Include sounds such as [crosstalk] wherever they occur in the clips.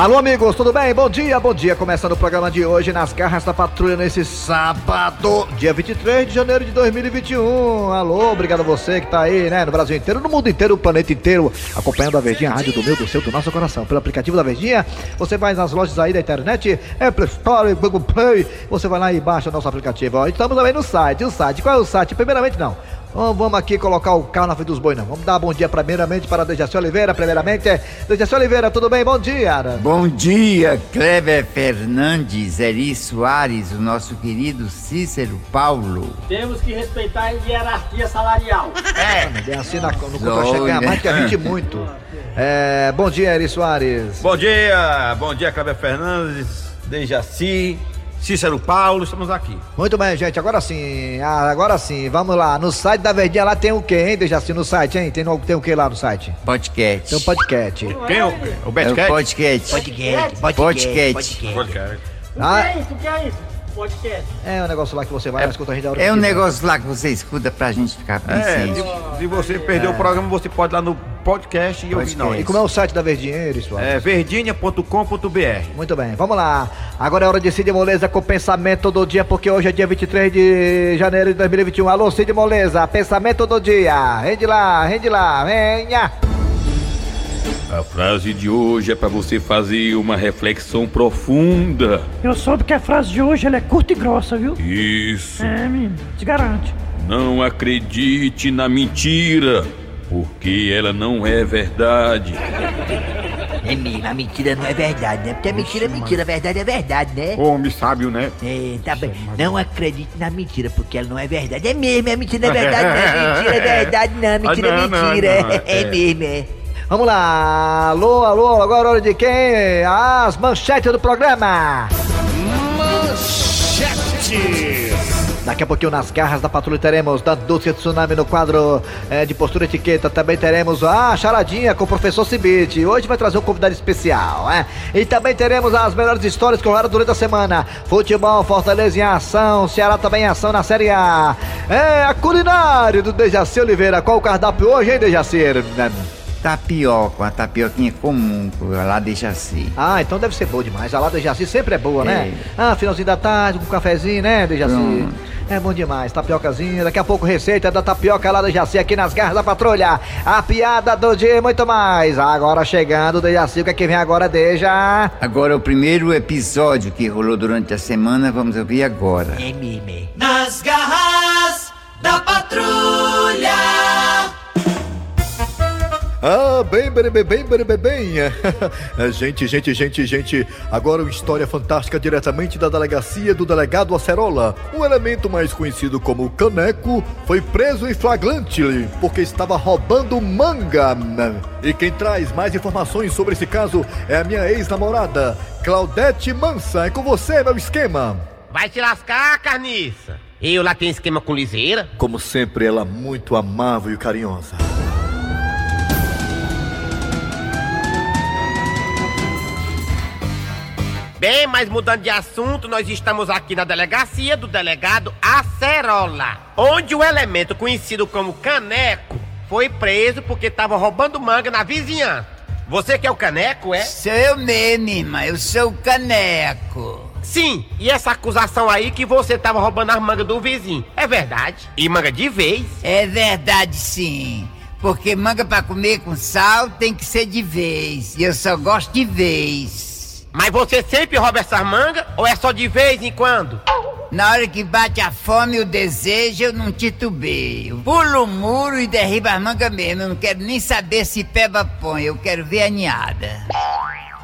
Alô, amigos, tudo bem? Bom dia, bom dia. Começando o programa de hoje nas garras da patrulha nesse sábado, dia 23 de janeiro de 2021. Alô, obrigado a você que tá aí, né, no Brasil inteiro, no mundo inteiro, o planeta inteiro, acompanhando a Verdinha, a rádio do meu, do seu, do nosso coração. Pelo aplicativo da Verdinha, você vai nas lojas aí da internet, Apple Store, Google Play, você vai lá e baixa o nosso aplicativo. Ó, estamos também no site. O site, qual é o site? Primeiramente, não. Vamos aqui colocar o carro na frente dos bois, não. Vamos dar bom dia primeiramente para Dejaci Oliveira, primeiramente. Dejaci Oliveira, tudo bem? Bom dia. Bom dia, Cleber Fernandes, Eri Soares, o nosso querido Cícero Paulo. Temos que respeitar a hierarquia salarial. É, assim na, no contra-cheque ganha mais que a gente muito. É, bom dia, Eri Soares. Bom dia, bom dia, Cleber Fernandes, Dejaci, Cícero Paulo, estamos aqui. Muito bem, gente, agora sim, ah, agora sim, vamos lá. No site da Verdinha lá tem o quê, hein, Dejaci, no site, hein? Tem, no- tem o que lá no site? Podcast. Tem um podcast. Quem? O, o É o Betcat? podcast. Podcast, Podcast. Podcast. O Ah. que é isso? O que é isso? Podcast. É um negócio lá que você vai lá, escuta a gente da hora É um negócio lá que você escuta pra gente ficar bem É, se, se você perdeu o programa, você pode ir lá no podcast e ouvir nós. E como é o site da Verdinha, Eri Soares? É verdinha.com.br. Muito bem, vamos lá. Agora é hora de Cid Moleza com pensamento do dia, porque hoje é dia 23 de janeiro de 2021. Alô, Cid Moleza, pensamento do dia. Rende lá, rende lá, venha. A frase de hoje é para você fazer uma reflexão profunda. Eu soube que a frase de hoje ela é curta e grossa, viu? Isso. É, menino, te garante. Não acredite na mentira, porque ela não é verdade. É mesmo, a mentira não é verdade, né? Porque a mentira é mentira, a verdade é verdade, né? Homem sábio, né? É, tá bem. Não acredite na mentira, porque ela não é verdade. É mesmo, a mentira não é verdade, não. Mentira é verdade, não. [laughs] Mentira é mentira. [laughs] É, é. mesmo, é. Vamos lá, alô, alô, agora é hora de quem? As manchetes do programa. Daqui a pouquinho nas garras da patrulha teremos da Dulce Tsunami no quadro eh, de postura etiqueta. Também teremos a charadinha com o professor Cibite. Hoje vai trazer um convidado especial, né? E também teremos as melhores histórias que rolaram durante a semana. Futebol, Fortaleza em ação, Ceará também em ação na Série A. É a culinária do Dejaci Oliveira. Qual o cardápio hoje, hein, Dejaci? Tapioca, uma tapioquinha comum, lá deixa assim. Ah, então deve ser boa demais. A lá Dejaci sempre é boa, né? Ah, finalzinho da tarde, com um cafezinho, né, Dejaci? Pronto. É bom demais, tapiocazinha. Daqui a pouco, receita da tapioca lá da Dejaci aqui nas garras da patrulha. A piada do dia e muito mais. Agora chegando, Dejaci, o que é que vem agora, Deja? Agora, o primeiro episódio que rolou durante a semana, vamos ouvir agora. É é. Nas garras Ah, bem, bem, bem, bem, bem, bem. É, [laughs] gente, gente, gente, gente. Agora uma história fantástica diretamente da delegacia do delegado Acerola. Um elemento mais conhecido como Caneco foi preso em flagrante porque estava roubando manga. E quem traz mais informações sobre esse caso é a minha ex-namorada, Claudete Mansa. É com você, meu esquema. Vai te lascar, carniça. Eu lá tenho esquema com liseira. Como sempre, ela muito amável e carinhosa. Bem, mas mudando de assunto, nós estamos aqui na delegacia do delegado Acerola, onde o elemento conhecido como Caneco foi preso porque estava roubando manga na vizinhança. Você que é o Caneco, é? Sou eu mesmo, irmã, eu sou o Caneco. Sim, e essa acusação aí que você estava roubando as mangas do vizinho, é verdade? E manga de vez? É verdade, sim. Porque manga pra comer com sal tem que ser de vez. E eu só gosto de vez. Mas você sempre rouba essas mangas ou é só de vez em quando? Na hora que bate a fome e o desejo, eu não titubeio. Pulo o muro e derribo as mangas mesmo. Eu não quero nem saber se peba põe. Eu quero ver a ninhada.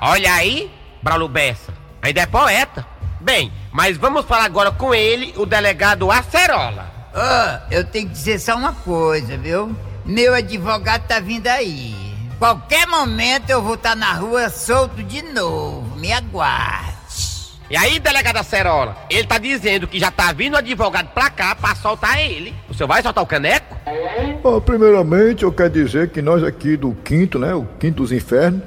Olha aí, Braulo Bessa, ainda é poeta. Bem, mas vamos falar agora com ele, o delegado Acerola. Ó, eu tenho que dizer só uma coisa, viu? Meu advogado tá vindo aí. Qualquer momento eu vou estar na rua solto de novo. Me aguarde. E aí, delegado Acerola, ele tá dizendo que já tá vindo o advogado pra cá pra soltar ele. O senhor vai soltar o caneco? Bom, primeiramente, eu quero dizer que nós aqui do quinto, né, o quinto dos infernos,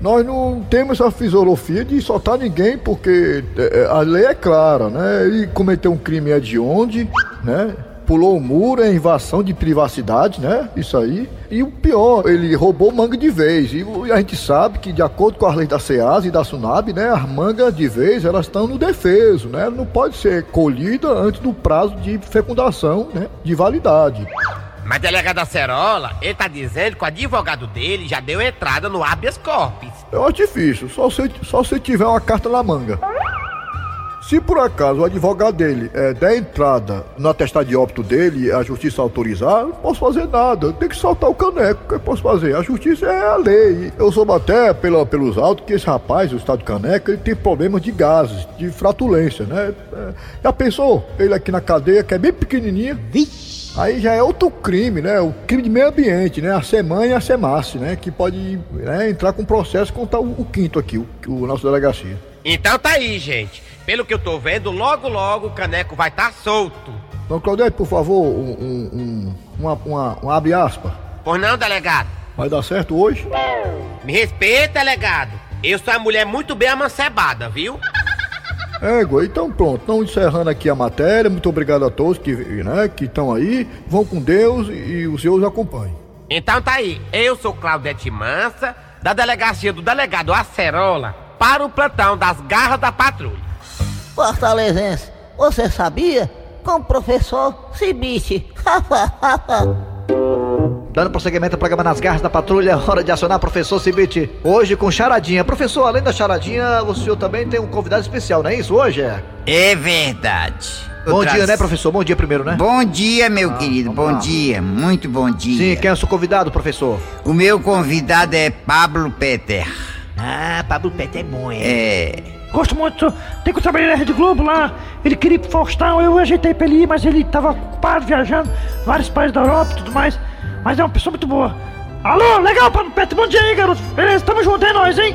nós não temos essa filosofia de soltar ninguém, porque é, a lei é clara, né? E cometer um crime é de onde, né? Pulou o muro, é invasão de privacidade, né? Isso aí. E o pior, ele roubou manga de vez. E a gente sabe que, de acordo com as leis da SEAS e da SUNAB, né? As mangas de vez, elas estão no defeso, né? Não pode ser colhida antes do prazo de fecundação, né? De validade. Mas delegado Acerola, ele tá dizendo que o advogado dele já deu entrada no habeas corpus. Acho difícil, só se, só se tiver uma carta na manga. Se por acaso o advogado dele é, der entrada no atestado de óbito dele a justiça autorizar, não posso fazer nada. Tenho que soltar o caneco. O que eu posso fazer? A justiça é a lei. Eu soube até pela, pelos autos que esse rapaz, o estado caneca, ele tem problemas de gases, de fratulência, né? É, já pensou? Ele aqui na cadeia, que é bem pequenininha. Aí já é outro crime, né? O crime de meio ambiente, né? A SEMAN e a SEMAS, né? Que pode né, entrar com processo contra o, o quinto aqui, o, o nosso delegacia. Então tá aí, gente. Pelo que eu tô vendo, logo logo o caneco vai estar tá solto. Então, Claudete, por favor, um, um, um, uma, uma, um abre aspas. Pois não, delegado? Vai dar certo hoje? Me respeita, delegado. Eu sou uma mulher muito bem amancebada, viu? Égua, então pronto, estão encerrando aqui a matéria. Muito obrigado a todos que né, que estão aí. Vão com Deus e, e os seus acompanhem. Então tá aí. Eu sou Claudete Mansa, da delegacia do delegado Acerola, para o plantão das garras da patrulha. Fortalezense, você sabia? Com o professor Cibite. [laughs] Dando prosseguimento ao programa Nas Garras da Patrulha, hora de acionar o professor Cibite. Hoje com charadinha. Professor, além da charadinha, o senhor também tem um convidado especial, não é isso hoje? É? É verdade. Bom trago- dia, né, professor? Bom dia primeiro, né? Bom dia, meu querido. vamos Bom lá. dia. Muito bom dia. Sim, quem é o seu convidado, professor? O meu convidado é Pablo Peter. Ah, Pablo Pet é bom, é. É. Gosto muito. Tem que trabalhar na Rede Globo lá. Ele queria ir pro Faustão, eu ajeitei pra ele ir, mas ele tava ocupado viajando, vários países da Europa e tudo mais. Mas é uma pessoa muito boa. Alô, legal, Pablo Pet, bom dia aí, garoto. Beleza, tamo junto, é nóis, hein?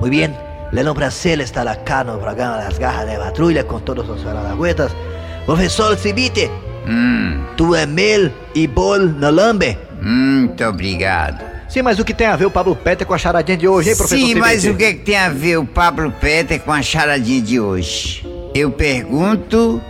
Muy bien, le un placer estar acá no programa Las Garras de Patrulla con todos los guardaguetas. Profesor Cibite, Hum, tu é mel e bol no lambe? muito obrigado. Sim, mas o que tem a ver o Pablo Peter com a charadinha de hoje, hein, professor Sim, mas o que, é que tem a ver o Pablo Peter com a charadinha de hoje? Eu pergunto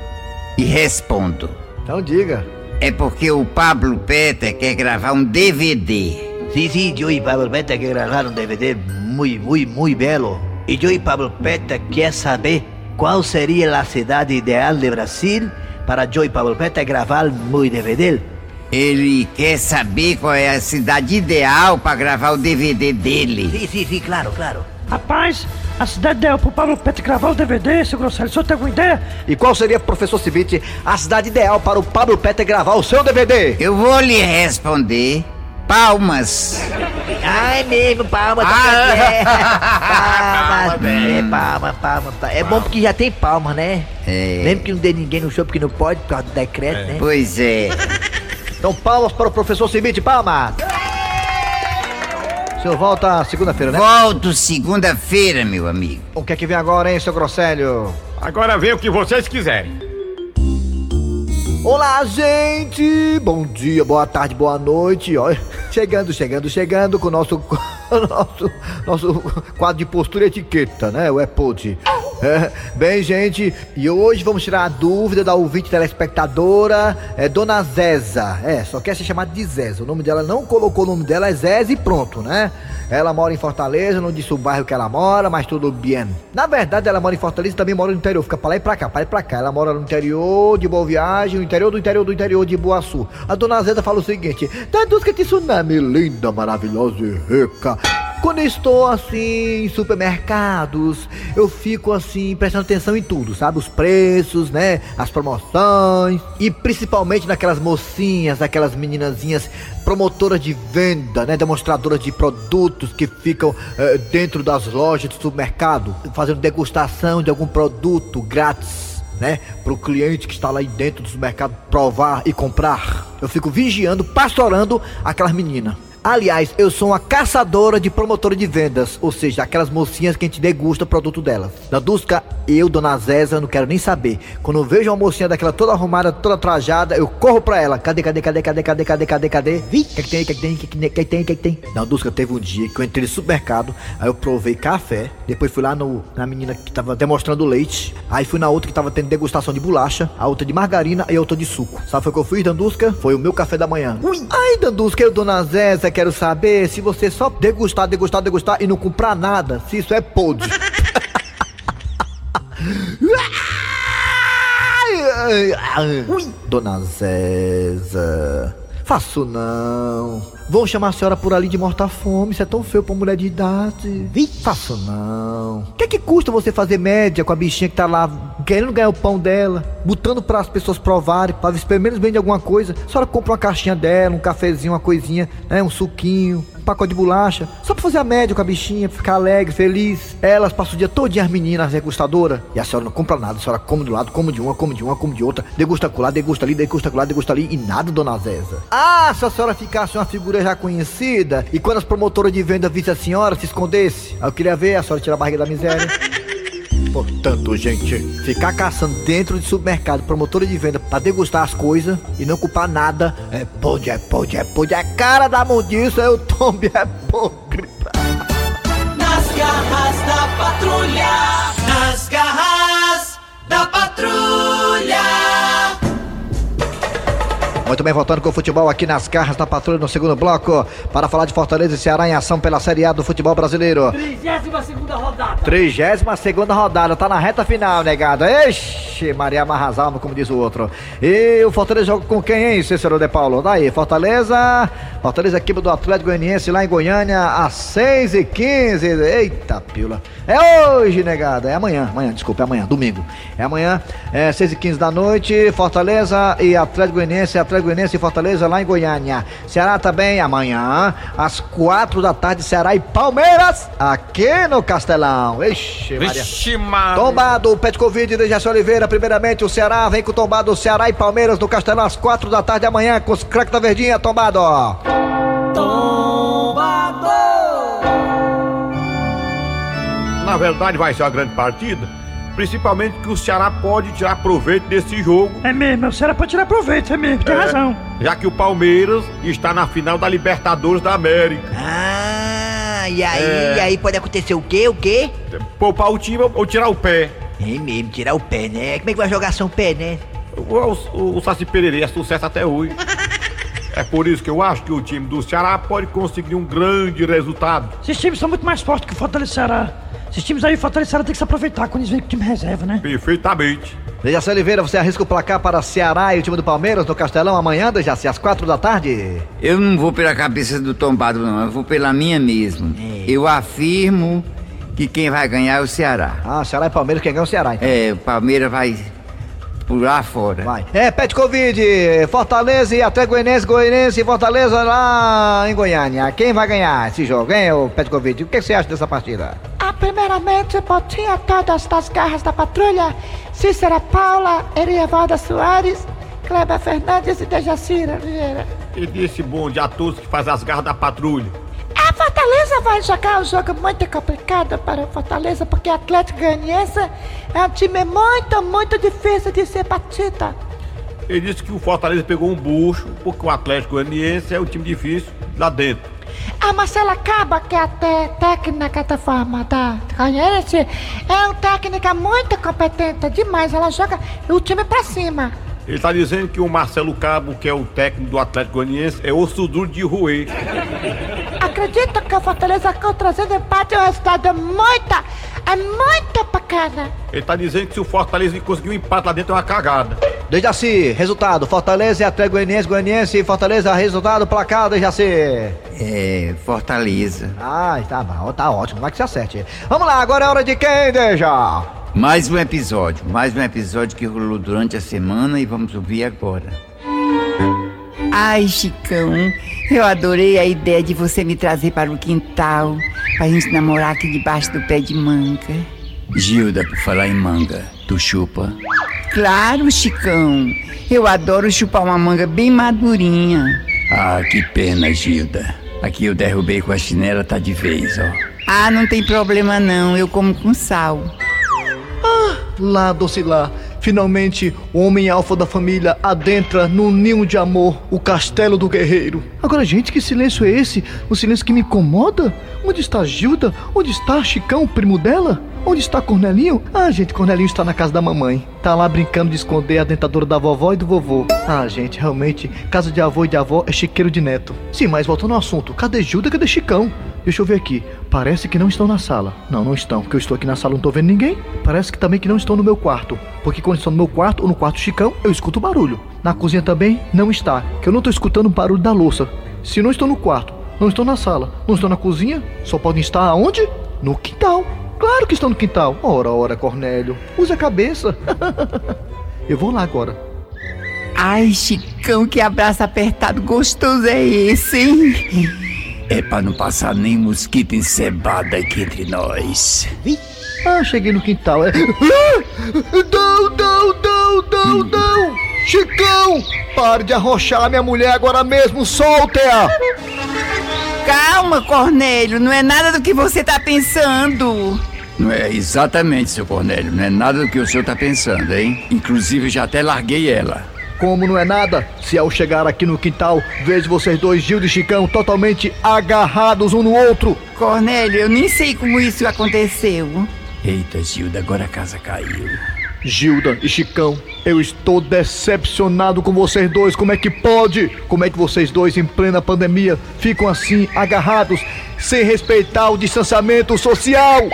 e respondo. Então diga. É porque o Pablo Peter quer gravar um DVD. Sí, sí, yo y Pablo Peta que grabaron un DVD muy, muy, muy belo. Y yo y Pablo Peta quer saber qual seria a cidade ideal de Brasil para eu e Pablo Peta gravar muy DVD. Ele quer saber qual é a cidade ideal para gravar o DVD dele. Sim, sim, sim, claro, claro. Rapaz, a cidade dela pro Pablo Pet gravar o DVD, seu Grosselho, o senhor tem alguma ideia? E qual seria, professor Cibite, a cidade ideal para o Pablo Peter gravar o seu DVD? Eu vou lhe responder. Palmas. Ai, mesmo, palma, tá Ah, é. [laughs] palma, Palma, é, palma, palma, palma. É bom porque já tem palma, né? É. Mesmo que não dê ninguém no show porque não pode, por causa do decreto, né? Pois é. Então, palmas para o professor Cibite, palmas! O senhor volta segunda-feira, né? Volto segunda-feira, meu amigo. O que é que vem agora, hein, seu Grosselho? Agora vem o que vocês quiserem. Olá, gente! Bom dia, boa tarde, boa noite. Chegando, chegando, chegando com o nosso, [laughs] nosso, nosso quadro de postura e etiqueta, né? O EPOD. [laughs] Bem, gente, e hoje vamos tirar a dúvida da ouvinte telespectadora, é Dona Zeza. É, só quer ser chamada de Zeza. O nome dela não colocou o nome dela, é Zeza e pronto, né? Ela mora em Fortaleza, não disse o bairro que ela mora, mas tudo bem. Na verdade, ela mora em Fortaleza e também mora no interior. Fica pra lá e pra cá, pra lá e pra cá. Ela mora no interior de Boa Viagem, no interior do interior do interior de Boaçu. A dona Zeda fala o seguinte: Deduz que tsunami linda, maravilhosa e rica. Quando eu estou assim em supermercados, eu fico assim prestando atenção em tudo, sabe? Os preços, né? As promoções e principalmente naquelas mocinhas, aquelas meninazinhas promotoras de venda, né? Demonstradoras de produtos que ficam eh, dentro das lojas do supermercado, fazendo degustação de algum produto grátis né? Para o cliente que está lá dentro do supermercado provar e comprar. Eu fico vigiando, pastorando aquelas meninas. Aliás, eu sou uma caçadora de promotora de vendas, ou seja, aquelas mocinhas que a gente degusta o produto delas. Dandusca, eu, dona Zéza, não quero nem saber. Quando eu vejo uma mocinha daquela toda arrumada, toda trajada, eu corro pra ela. Cadê, cadê, cadê, cadê, cadê, cadê, cadê, cadê? Vi? O que, que tem, o que, que tem, o que, que tem, o que, tem, o que, que tem? Dandusca, teve um dia que eu entrei no supermercado, aí eu provei café, depois fui lá no, na menina que tava demonstrando leite, aí fui na outra que tava tendo degustação de bolacha, a outra de margarina e a outra de suco. Sabe o que eu fiz, Dandusca? Foi o meu café da manhã. Ui. Ai, Dandusca, eu, dona Zéza, quero saber se você só degustar, degustar, degustar e não comprar nada, se isso é podre. Ui. Dona Zéza, faço não. Vão chamar a senhora por ali de morta-fome, isso é tão feio pra mulher de idade. Vi? Faço não. O que é que custa você fazer média com a bichinha que tá lá querendo ganhar o pão dela, botando para as pessoas provarem, para ver se pelo menos vende alguma coisa? A senhora compra uma caixinha dela, um cafezinho, uma coisinha, né, um suquinho, um pacote de bolacha, só pra fazer a média com a bichinha, ficar alegre, feliz. Elas passam o dia todinho as meninas degustadoras e a senhora não compra nada, a senhora come do lado, come de uma, come de uma, come de outra, degusta lá, degusta ali, degusta lá, degusta ali e nada, dona Zéza. Ah, se a senhora ficasse uma figura já conhecida e quando as promotoras de venda vissem a senhora, se escondesse, eu queria ver a senhora tirar a barriga da miséria. Portanto, gente, ficar caçando dentro de supermercado, promotora de venda, pra degustar as coisas e não culpar nada, é pode, é pode, é pode, é cara da mundiça, eu tombe, é podre. Nas garras da patrulha. Muito bem, voltando com o futebol aqui nas garras da patrulha no segundo bloco, para falar de Fortaleza e Ceará em ação pela Série A do futebol brasileiro. 32 rodada. 32 rodada, tá na reta final, negado. Ixi, Maria Marrazalma, como diz o outro. E o Fortaleza joga com quem, hein, Cícero de Paulo? Daí, Fortaleza. Fortaleza, equipe do Atlético Goianiense lá em Goiânia, às 6h15. Eita, pila. É hoje, negado. É amanhã, amanhã, desculpa, é amanhã, domingo. É amanhã, é 6h15 da noite. Fortaleza e Atlético Goianiense, Atlético Goianiense e Fortaleza lá em Goiânia. Ceará também amanhã, às 4 da tarde, Ceará e Palmeiras, aqui no Castelão. Ixi, Maria. Vixe, Maria. Tombado, Petkovic de Jaci Oliveira. Primeiramente, o Ceará vem com o tombado Ceará e Palmeiras no Castelão às 4 da tarde amanhã com os craques da Verdinha. Tombado. Na verdade, vai ser uma grande partida. Principalmente que o Ceará pode tirar proveito desse jogo. É mesmo, o Ceará pode tirar proveito, é mesmo, tem É, razão. Já que o Palmeiras está na final da Libertadores da América. Ah, e aí, É. e aí pode acontecer o quê? O quê? Poupar o time ou tirar o pé. É mesmo, tirar o pé, né? Como é que vai jogar sem o pé, né? O, o, o Saci Pererê é sucesso até hoje. [laughs] É por isso que eu acho que o time do Ceará pode conseguir um grande resultado. Esses times são muito mais fortes que o Fortaleza Ceará. Esses times aí, o Fortaleza tem que se aproveitar quando eles vêm com o time reserva, né? Perfeitamente. Dejaci Oliveira, você arrisca o placar para Ceará e o time do Palmeiras no Castelão amanhã, Dejaci, às 4 da tarde? Eu não vou pela cabeça do tombado, não. Eu vou pela minha mesmo. Eu afirmo que quem vai ganhar é o Ceará. Ah, Ceará e Palmeiras, quem ganha é o Ceará, então. É, o Palmeiras vai pular fora. Vai. É, Pet Covid, Fortaleza e até Goianense, Goianense e Fortaleza lá em Goiânia. Quem vai ganhar esse jogo, hein, o Pet Covid? O que você acha dessa partida? Ah, primeiramente, botinha todas das garras da patrulha, Cícera Paula, Erievalda Soares, Kleber Fernandes e Dejacira Vieira. E desse bonde a todos que faz as garras da patrulha. A Fortaleza vai jogar um jogo muito complicado para o Fortaleza, porque o Atlético Goianiense é um time muito, muito difícil de ser batido. Ele disse que o Fortaleza pegou um bucho, porque o Atlético Goianiense é um time difícil lá dentro. A Marcela Caba, que é a técnica da forma da Goianiense, é uma técnica muito competente demais. Ela joga o time pra cima. Ele está dizendo que o Marcelo Cabo, que é o técnico do Atlético Goianiense, é osso duro de roer. Acredito que o Fortaleza com trazendo empate é um resultado muito, é muito bacana. Ele está dizendo que se o Fortaleza conseguir um empate lá dentro é uma cagada. Dejaci, resultado, Fortaleza e Atlético Goianiense, Goianiense e Fortaleza, resultado, placar, Dejaci. É, Fortaleza. Ah, tá bom, tá ótimo, vai que você acerte. Vamos lá, agora é hora de quem, Deja? Mais um episódio, mais um episódio que rolou durante a semana e vamos ouvir agora. Ai, Chicão, eu adorei a ideia de você me trazer para o quintal, pra gente namorar aqui debaixo do pé de manga. Gilda, por falar em manga, tu chupa? Claro, Chicão. Eu adoro chupar uma manga bem madurinha. Ah, que pena, Gilda. Aqui eu derrubei com a chinela, tá de vez, ó. Ah, não tem problema não, eu como com sal. Lá, doce lá. Finalmente, o homem alfa da família adentra no ninho de amor, o castelo do guerreiro. Agora, gente, que silêncio é esse? Um silêncio que me incomoda? Onde está Gilda? Onde está Chicão, primo dela? Onde está Cornelinho? Ah, gente, Cornelinho está na casa da mamãe. Tá lá brincando de esconder a dentadura da vovó e do vovô. Ah, gente, realmente, casa de avô e de avó é chiqueiro de neto. Sim, mas voltando ao assunto, cadê Gilda, cadê Chicão? Deixa eu ver aqui. Parece que não estão na sala. Não, não estão, porque eu estou aqui na sala não tô vendo ninguém. Parece que também que não estão no meu quarto. Porque quando estão no meu quarto ou no quarto Chicão, eu escuto barulho. Na cozinha também não está, que eu não tô escutando o barulho da louça. Se não estão no quarto, não estão na sala, não estão na cozinha, só podem estar aonde? No quintal. Claro que estão no quintal. Ora, ora, Cornélio. Use a cabeça. [laughs] eu vou lá agora. Ai, Chicão, que abraço apertado gostoso é esse, hein? É pra não passar nem mosquito encebado aqui entre nós. Ah, cheguei no quintal. É... Ah! Não, não, não, não, não! Chicão! Pare de arrochar minha mulher agora mesmo, solte-a! Calma, Cornélio, não é nada do que você tá pensando. Não é exatamente, seu Cornélio, não é nada do que o senhor tá pensando, hein? Inclusive, já até larguei ela. Como não é nada, se ao chegar aqui no quintal, vejo vocês dois, Gildo e Chicão, totalmente agarrados um no outro. Cornélio, eu nem sei como isso aconteceu. Eita, Gilda, agora a casa caiu. Gilda e Chicão, eu estou decepcionado com vocês dois. Como é que pode? Como é que vocês dois, em plena pandemia, ficam assim, agarrados, sem respeitar o distanciamento social?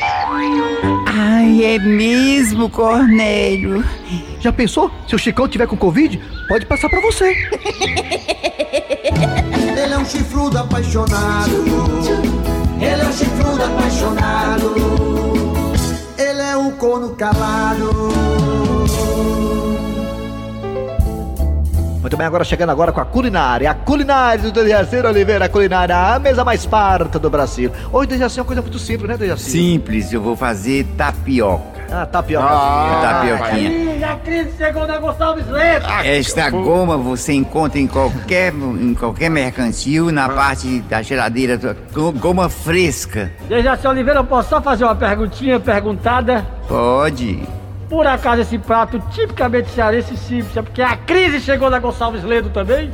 É mesmo, Cornélio. Já pensou? Se o Chicão tiver com Covid, pode passar pra você. Ele é um chifrudo apaixonado. Ele é um chifrudo apaixonado. Ele é um corno calado. Muito bem, agora chegando agora com a culinária. A culinária do Dejaci Oliveira, a culinária, a mesa mais farta do Brasil. Hoje, Dejaci, é uma coisa muito simples, né, Dejaci? Simples, eu vou fazer tapioca. Ah, tapioca. tapioquinha. Ih, a crise chegou na Gonçalves Leite. Esta goma você encontra em qualquer, em qualquer mercantil, na parte da geladeira, go- goma fresca. Dejaci Oliveira, eu posso só fazer uma perguntinha perguntada? Pode. Por acaso esse prato tipicamente cearense simples é porque a crise chegou na Gonçalves Ledo também?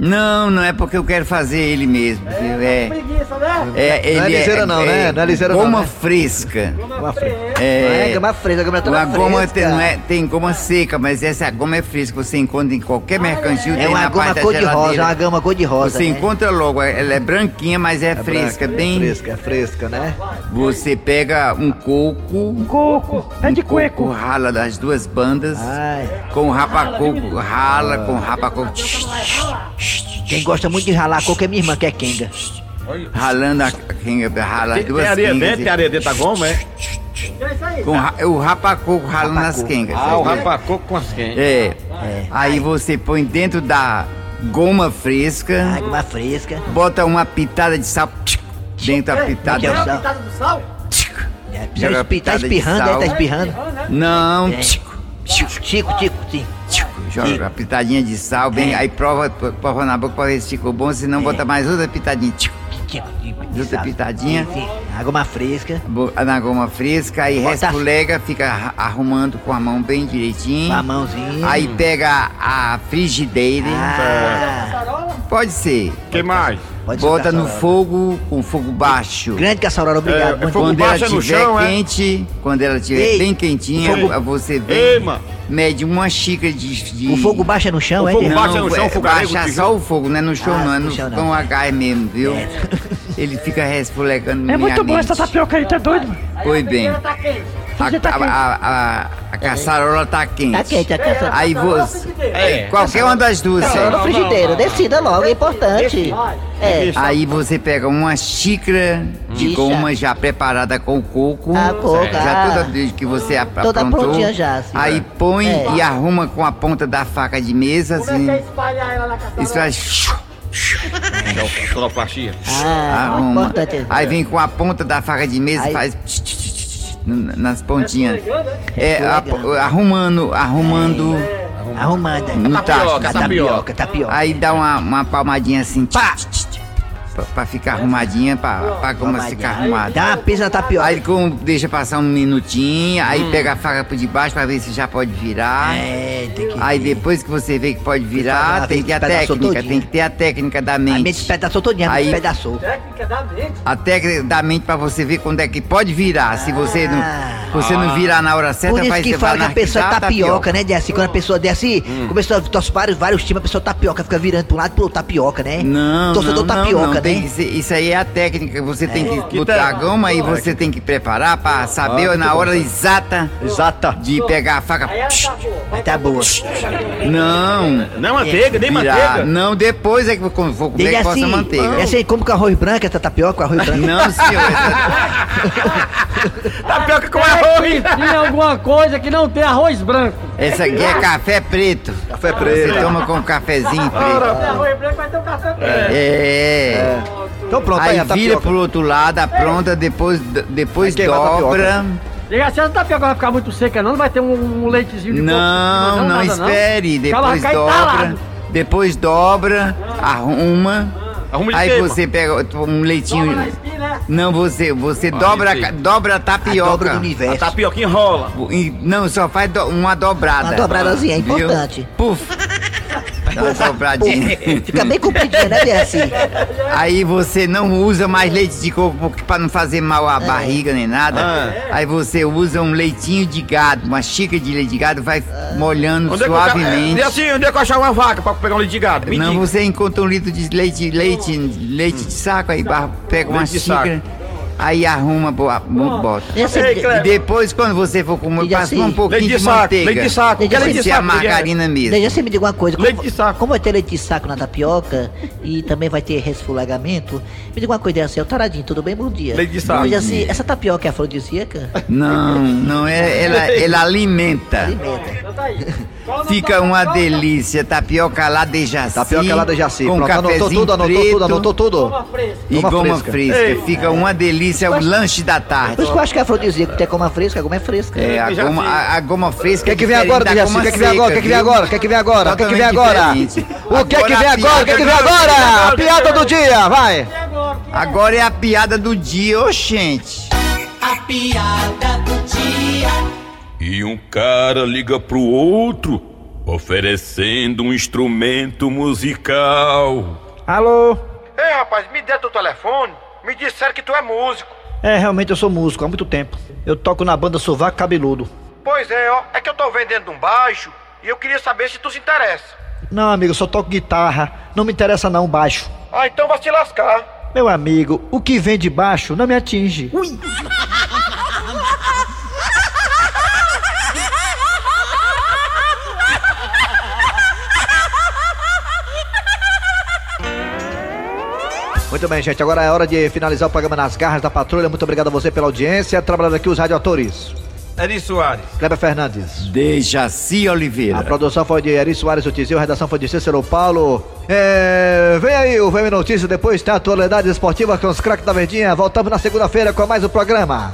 Não, não é porque eu quero fazer ele mesmo. viu? É, Preguiça, né? é, ele Não é liseira não, né? Não é liseira não, Goma né? fresca. Uma fre... É, É, goma fresca, goma toda Uma goma fresca. tem, não é, tem goma seca, mas essa goma é fresca. Você encontra em qualquer mercantil. É tem uma na goma parte da cor de rosa, é uma gama cor de rosa. Você né? encontra logo, ela é branquinha, mas é, fresca, branca, bem. É fresca, é fresca, né? Você pega um coco, Coco, é de coco cueco. rala das duas bandas, Ai, com o rapacoco rala, com o rapacoco quem gosta muito de ralar coco é minha irmã, que é Kenga. ralando a quem rala as Tem, duas tem areia quengas dentro, tem areia dentro da goma, é? É isso aí. com ra- o rapacoco ralando as Rapacoco. quengas. Ah, o rapacoco com as quentes. É. Aí você põe dentro da goma fresca, Ah, goma fresca. bota uma pitada de sal dentro da pitada. que é sal? pitada do sal? É, Joga tá, pitada de espirrando, sal. é, tá espirrando. Não, É. Chico, Chico, sim. joga a pitadinha de sal, bem, aí prova, prova na boca pra ver se ficou bom, senão bota mais outra pitadinha. Chico, de- de Outra pitadinha. Sim, sim. A goma fresca. Na goma fresca, aí Bota- resfulega, fica arra- arrumando com a mão bem direitinho. Com a mãozinha. Aí pega a frigideira, Ah, pode ser. O que mais? Pode Bota no fogo com fogo baixo. Grande obrigado. É, é muito fogo Quando baixo ela é no estiver chão, é? quente, quando ela estiver Ei, bem quentinha, fogo- você Ei, vem, mano. Mede uma xícara de, de- O fogo baixo é no chão, O é? fogo baixo é no chão, é, fogareiro, baixa tijolo. só o fogo, não é no chão Ah, não, é no no, chão não. com H mesmo, viu? É. Ele fica resfolegando É muito bom essa tapioca aí, tá doido? mano? Pois bem, Tá a, tá a, a, a, a caçarola tá quente. Tá quente, a caçarola. Aí você, É. qualquer uma das duas, Caçarola serve. frigideira, decida logo, é importante. É. Aí você pega uma xícara de Ixa. goma já preparada com o coco. Ah, coco, Já toda desde que você ap- Toda aprontou. prontinha já, assim. Aí põe É. e arruma com a ponta da faca de mesa, é assim. que é espalhar ela na caçarola? Isso faz... É o sonoplastia. Ah, Arruma. importante. Aí vem com a ponta da faca de mesa e faz... Nas pontinhas. É, Esfregando. a- arrumando, arrumando Arrumada. no tacho. tapioca, A tapioca, tapioca. Aí dá uma, uma palmadinha assim. Pá! Pra, pra ficar arrumadinha, pra, pra goma ficar arrumada. Dá uma pisa na tapioca. Aí com, deixa passar um minutinho, aí pega a faca por debaixo pra ver se já pode virar. É, tem que. Aí depois que você vê que pode virar, tem que ter a pedaçou técnica, todinha. tem que ter a técnica da A mente mente. despedaçou todinha, a mente Aí- despedaçou. Técnica da mente. A técnica da mente pra você ver quando é que pode virar. Se você não, você não virar na hora certa, Por isso vai que você fala que a pessoa é tapioca, né, Desce? Quando a pessoa desce, começou a torcer vários, vários times, a pessoa tapioca, fica virando pro lado e pro outro tapioca, né? Não, Torcedor não, não, tapioca, não, né? Tem que ser- isso aí é a técnica. Você tem que Que botar a goma e você tem que preparar pra saber Ah, na muito hora bom. exata Exata. de pegar a faca. Aí tá boa. Mas tá boa. Não, Não é manteiga, nem virar. manteiga. Não, depois é que vou comer Desde que possa assim, manteiga. é assim, como com arroz branco, essa tapioca com arroz branco. Não, senhor. [laughs] Tapioca com É arroz. tem alguma coisa que não tem arroz branco. Essa aqui é café preto. Café Você preto. toma com um cafezinho Se preto. tem arroz branco, vai ter um café preto. É. Então pronto, aí, Aí a vira tapioca. pro outro lado, apronta, depois, depois Vai queimar a dobra. Assim, a tapioca vai ficar muito seca, não? Não vai ter um, um leitezinho de Não, não, nada, espere. Ela vai Depois dobra. talado. Depois dobra, arruma. Arruma de Aí queima. você pega um Dobra leitinho. esquina, né? Não, você, você dobra, sei. a ca- dobra a A dobra tapioca. do A universo. tapioca enrola. E- Não, só faz do- uma dobrada. Uma dobradazinha, é Viu? importante. Puf. Uma dobradinha. Fica bem compridinha, né, Desce? Aí você não usa mais leite de coco porque pra não fazer mal à barriga nem nada. Ah. Aí você usa um leitinho de gado, uma xícara de leite de gado, vai molhando Onde é suavemente. é, assim, onde é que eu achar uma vaca pra pegar um leite de gado? Me Não, diga. você encontra um litro de leite, leite, leite de saco, aí barra- pega uma Leite xícara, aí arruma, bo- bo- bota. E depois, quando você for comer, passa assim, um pouquinho Leite de de, saco, manteiga. leite de saco. Leite de que saco, a Leite de saco, margarina mesmo. Deixa você me diga uma coisa. Leite como, de saco. Como vai ter leite de saco na tapioca e também vai ter resfolagamento, me diga uma coisa, assim, o taradinho, tudo bem? Bom dia. Leite de saco. Mas assim, essa tapioca é afrodisíaca? Não, não é, ela, ela alimenta. Alimenta. Tá Fica uma delícia, tapioca lá de Jaci. Tapioca lá de Jaci. Com Pronto, anotou tudo, anotou tudo, anotou tudo. Toma fresca. E Goma fresca. Fica uma delícia, é o lanche da Por tarde. isso que eu acho que é afrodisíaco, tem goma fresca, a goma é fresca. É, a goma, a, a goma fresca. O que é que vem agora, Dejaci? O goma que é que vem agora? O que é que vem agora? O que é que vem agora? O que é que vem agora? O que é que vem a agora? O que é que vem agora? A piada do dia, vai! Agora? Que Agora é a piada do dia, ô gente. A piada do dia. E um cara liga pro outro, oferecendo um instrumento musical. Alô? Ei, rapaz, me dê teu telefone. Me disseram que tu é músico. É, realmente eu sou músico há muito tempo. Eu toco na banda Sovaco Cabeludo. Pois é, ó. É que eu tô vendendo um baixo e eu queria saber se tu se interessa. Não, amigo, eu só toco guitarra. Não me interessa não, baixo. Ah, então vai se lascar. Meu amigo, o que vem de baixo não me atinge. Muito bem, gente. Agora é hora de finalizar o programa Nas Garras da Patrulha. Muito obrigado a você pela audiência. Trabalhando aqui os radioatores. Eri Soares. Kleber Fernandes. Dejaci Oliveira. A produção foi de Eri Soares o Tizil, a redação foi de Cícero Paulo. É, vem aí o VM Notícias, depois tem a atualidade esportiva com os craques da Verdinha. Voltamos na segunda-feira com mais um programa.